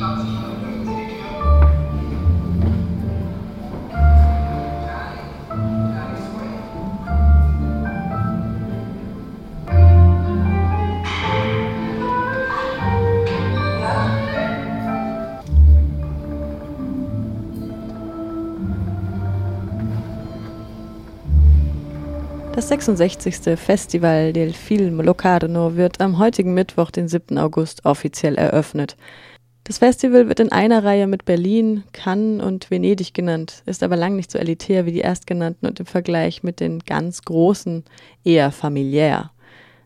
Das 66. Festival del Film Locarno wird am heutigen Mittwoch, den 7. August, offiziell eröffnet. Das Festival wird in einer Reihe mit Berlin, Cannes und Venedig genannt, ist aber lang nicht so elitär wie die erstgenannten und im Vergleich mit den ganz großen eher familiär.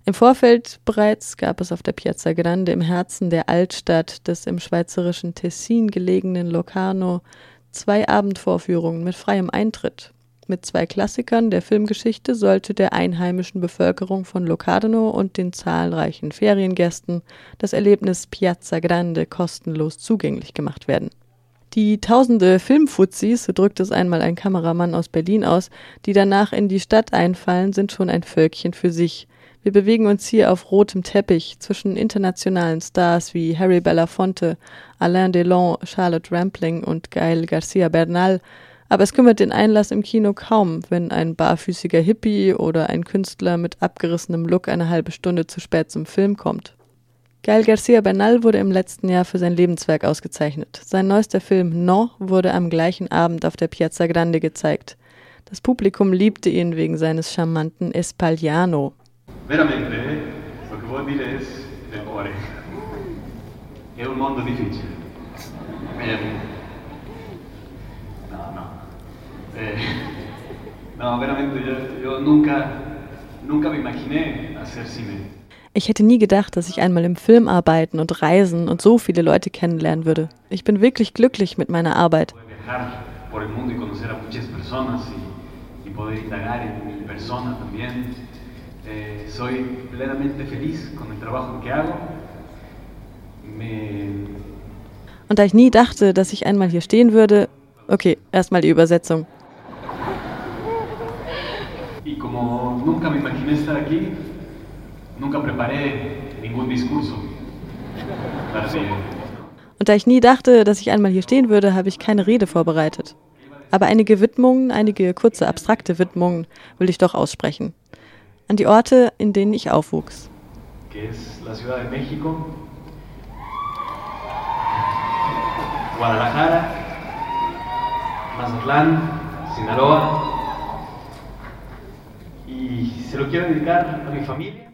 Im Vorfeld bereits gab es auf der Piazza Grande im Herzen der Altstadt des im schweizerischen Tessin gelegenen Locarno zwei Abendvorführungen mit freiem Eintritt mit zwei Klassikern der Filmgeschichte sollte der einheimischen Bevölkerung von Locarno und den zahlreichen Feriengästen das Erlebnis Piazza Grande kostenlos zugänglich gemacht werden. Die tausende Filmfuzis, so drückt es einmal ein Kameramann aus Berlin aus, die danach in die Stadt einfallen, sind schon ein Völkchen für sich. Wir bewegen uns hier auf rotem Teppich zwischen internationalen Stars wie Harry Belafonte, Alain Delon, Charlotte Rampling und Gael Garcia Bernal, aber es kümmert den Einlass im Kino kaum, wenn ein barfüßiger Hippie oder ein Künstler mit abgerissenem Look eine halbe Stunde zu spät zum Film kommt. Gael Garcia Bernal wurde im letzten Jahr für sein Lebenswerk ausgezeichnet. Sein neuester Film No wurde am gleichen Abend auf der Piazza Grande gezeigt. Das Publikum liebte ihn wegen seines charmanten Espagliano. Veramente, lo che vuol dire es cuore. È un mondo difficile. No, veramente, yo, yo nunca, nunca me imaginé hacer cine. Ich hätte nie gedacht, dass ich einmal im Film arbeiten und reisen und so viele Leute kennenlernen würde. Ich bin wirklich glücklich mit meiner Arbeit. Und da ich nie dachte, dass ich einmal hier stehen würde, okay, erstmal die Übersetzung. Y como nunca me imaginé estar aquí, nunca preparé ningún discurso. Und da ich nie dachte, dass ich einmal hier stehen würde, habe ich keine Rede vorbereitet. Aber einige Widmungen, einige kurze abstrakte Widmungen will ich doch aussprechen. An die Orte, in denen ich aufwuchs. Guadalajara, Mazatlán, Sinaloa,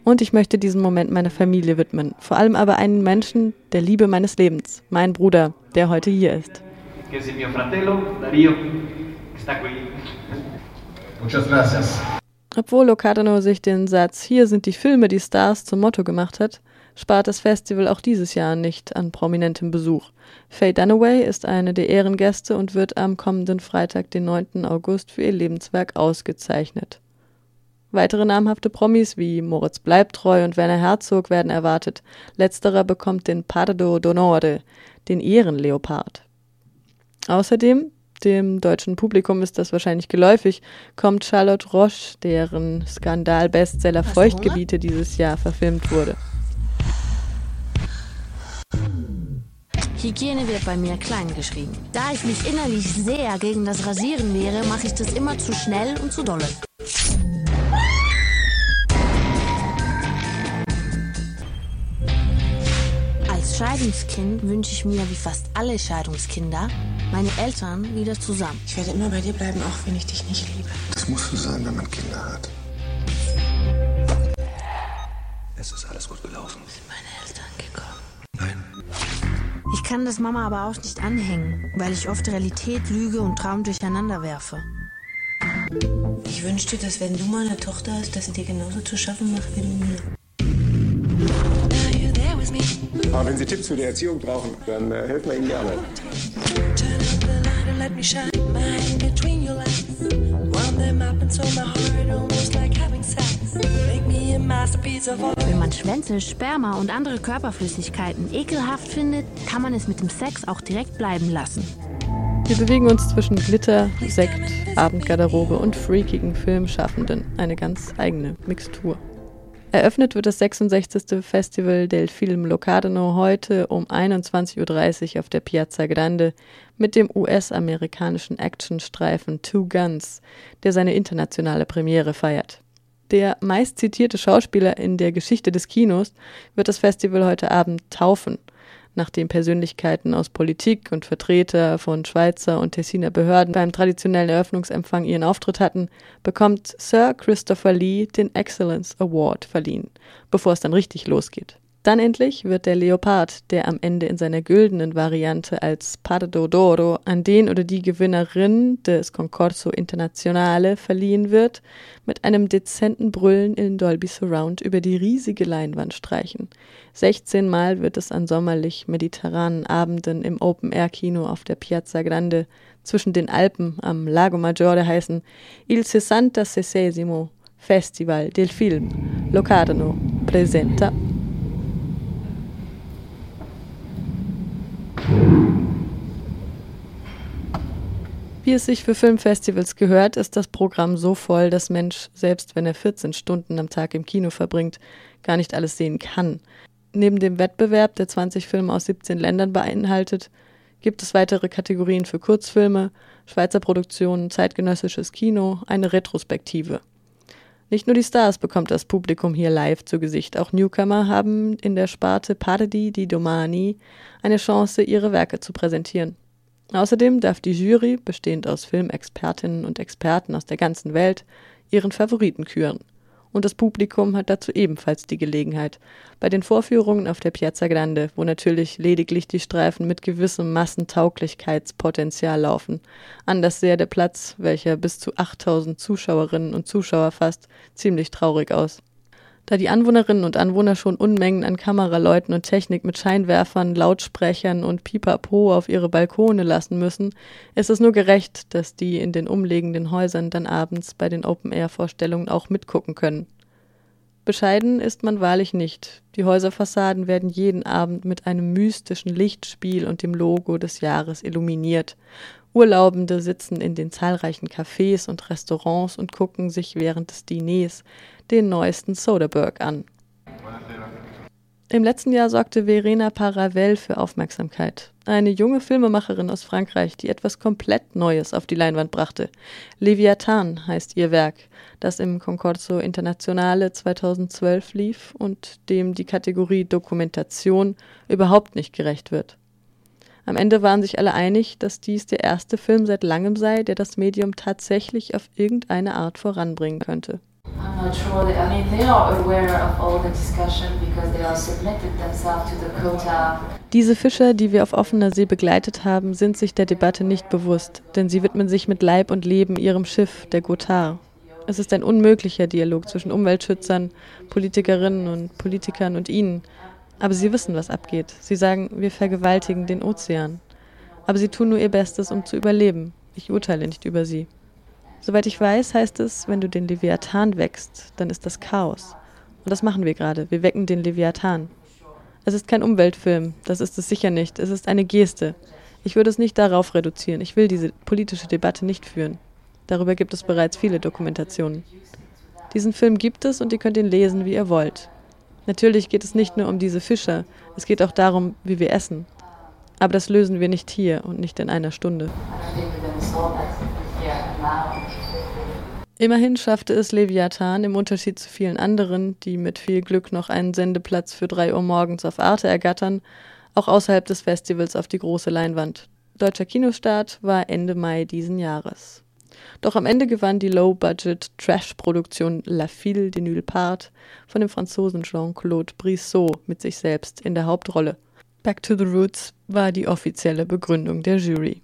und ich möchte diesen Moment meiner Familie widmen, vor allem aber einen Menschen der Liebe meines Lebens, mein Bruder, der heute hier ist. Obwohl Locarno sich den Satz Hier sind die Filme, die Stars zum Motto gemacht hat, spart das Festival auch dieses Jahr nicht an prominentem Besuch. Faye Dunaway ist eine der Ehrengäste und wird am kommenden Freitag, den 9. August, für ihr Lebenswerk ausgezeichnet. Weitere namhafte Promis wie Moritz Bleibtreu und Werner Herzog werden erwartet. Letzterer bekommt den Pardo d'Onore, den Ehrenleopard. Außerdem, dem deutschen Publikum ist das wahrscheinlich geläufig, kommt Charlotte Roche, deren Skandal-Bestseller Feuchtgebiete dieses Jahr verfilmt wurde. Hygiene wird bei mir klein geschrieben. Da ich mich innerlich sehr gegen das Rasieren wehre, mache ich das immer zu schnell und zu dolle. Scheidungskind wünsche ich mir, wie fast alle Scheidungskinder, meine Eltern wieder zusammen. Ich werde immer bei dir bleiben, auch wenn ich dich nicht liebe. Das muss so sein, wenn man Kinder hat. Es ist alles gut gelaufen. Sind meine Eltern gekommen? Nein. Ich kann das Mama aber auch nicht anhängen, weil ich oft Realität, Lüge und Traum durcheinander werfe. Ich wünschte, dass wenn du mal eine Tochter hast, dass sie dir genauso zu schaffen macht wie mir. Aber wenn Sie Tipps für die Erziehung brauchen, dann äh, helfen wir Ihnen gerne. Wenn man Schwänze, Sperma und andere Körperflüssigkeiten ekelhaft findet, kann man es mit dem Sex auch direkt bleiben lassen. Wir bewegen uns zwischen Glitter, Sekt, Abendgarderobe und freakigen Filmschaffenden. Eine ganz eigene Mixtur. Eröffnet wird das 66. Festival del Film Locarno heute um 21.30 Uhr auf der Piazza Grande mit dem US-amerikanischen Actionstreifen Two Guns, der seine internationale Premiere feiert. Der meistzitierte Schauspieler in der Geschichte des Kinos wird das Festival heute Abend taufen – nachdem Persönlichkeiten aus Politik und Vertreter von Schweizer und Tessiner Behörden beim traditionellen Eröffnungsempfang ihren Auftritt hatten, bekommt Sir Christopher Lee den Excellence Award verliehen, bevor es dann richtig losgeht. Dann endlich wird der Leopard, der am Ende in seiner güldenen Variante als Pardo d'Oro an den oder die Gewinnerin des Concorso Internazionale verliehen wird, mit einem dezenten Brüllen in Dolby Surround über die riesige Leinwand streichen. 16 Mal wird es an sommerlich mediterranen Abenden im Open-Air-Kino auf der Piazza Grande zwischen den Alpen am Lago Maggiore heißen Il 66 Festival del Film Locarno presenta Wie es sich für Filmfestivals gehört, ist das Programm so voll, dass Mensch, selbst wenn er 14 Stunden am Tag im Kino verbringt, gar nicht alles sehen kann. Neben dem Wettbewerb, der 20 Filme aus 17 Ländern beinhaltet, gibt es weitere Kategorien für Kurzfilme, Schweizer Produktionen, zeitgenössisches Kino, eine Retrospektive. Nicht nur die Stars bekommt das Publikum hier live zu Gesicht, auch Newcomer haben in der Sparte Pardi di Domani eine Chance, ihre Werke zu präsentieren. Außerdem darf die Jury, bestehend aus Filmexpertinnen und Experten aus der ganzen Welt, ihren Favoriten küren und das Publikum hat dazu ebenfalls die Gelegenheit. Bei den Vorführungen auf der Piazza Grande, wo natürlich lediglich die Streifen mit gewissem Massentauglichkeitspotenzial laufen, anders sehr der Platz, welcher bis zu 8000 Zuschauerinnen und Zuschauer fasst, ziemlich traurig aus. Da die Anwohnerinnen und Anwohner schon Unmengen an Kameraleuten und Technik mit Scheinwerfern, Lautsprechern und Pipapo auf ihre Balkone lassen müssen, ist es nur gerecht, dass die in den umliegenden Häusern dann abends bei den Open-Air-Vorstellungen auch mitgucken können. Bescheiden ist man wahrlich nicht. Die Häuserfassaden werden jeden Abend mit einem mystischen Lichtspiel und dem Logo des Jahres illuminiert. Urlaubende sitzen in den zahlreichen Cafés und Restaurants und gucken sich während des Diners den neuesten Soderbergh an. Im letzten Jahr sorgte Verena Paravel für Aufmerksamkeit. Eine junge Filmemacherin aus Frankreich, die etwas komplett Neues auf die Leinwand brachte. Leviathan heißt ihr Werk, das im Concorso Internationale 2012 lief und dem die Kategorie Dokumentation überhaupt nicht gerecht wird. Am Ende waren sich alle einig, dass dies der erste Film seit langem sei, der das Medium tatsächlich auf irgendeine Art voranbringen könnte. Diese Fischer, die wir auf offener See begleitet haben, sind sich der Debatte nicht bewusst, denn sie widmen sich mit Leib und Leben ihrem Schiff, der Gotthard. Es ist ein unmöglicher Dialog zwischen Umweltschützern, Politikerinnen und Politikern und ihnen, aber sie wissen, was abgeht. Sie sagen, wir vergewaltigen den Ozean. Aber sie tun nur ihr Bestes, um zu überleben. Ich urteile nicht über sie. Soweit ich weiß, heißt es, wenn du den Leviathan wächst, dann ist das Chaos. Und das machen wir gerade. Wir wecken den Leviathan. Es ist kein Umweltfilm, das ist es sicher nicht. Es ist eine Geste. Ich würde es nicht darauf reduzieren. Ich will diese politische Debatte nicht führen. Darüber gibt es bereits viele Dokumentationen. Diesen Film gibt es und ihr könnt ihn lesen, wie ihr wollt. Natürlich geht es nicht nur um diese Fischer, es geht auch darum, wie wir essen. Aber das lösen wir nicht hier und nicht in einer Stunde. Immerhin schaffte es Leviathan im Unterschied zu vielen anderen, die mit viel Glück noch einen Sendeplatz für drei Uhr morgens auf Arte ergattern, auch außerhalb des Festivals auf die große Leinwand. Deutscher Kinostart war Ende Mai diesen Jahres. Doch am Ende gewann die Low-Budget-Trash-Produktion La Fille de Nulle Part von dem Franzosen Jean-Claude Brissot mit sich selbst in der Hauptrolle. Back to the Roots war die offizielle Begründung der Jury.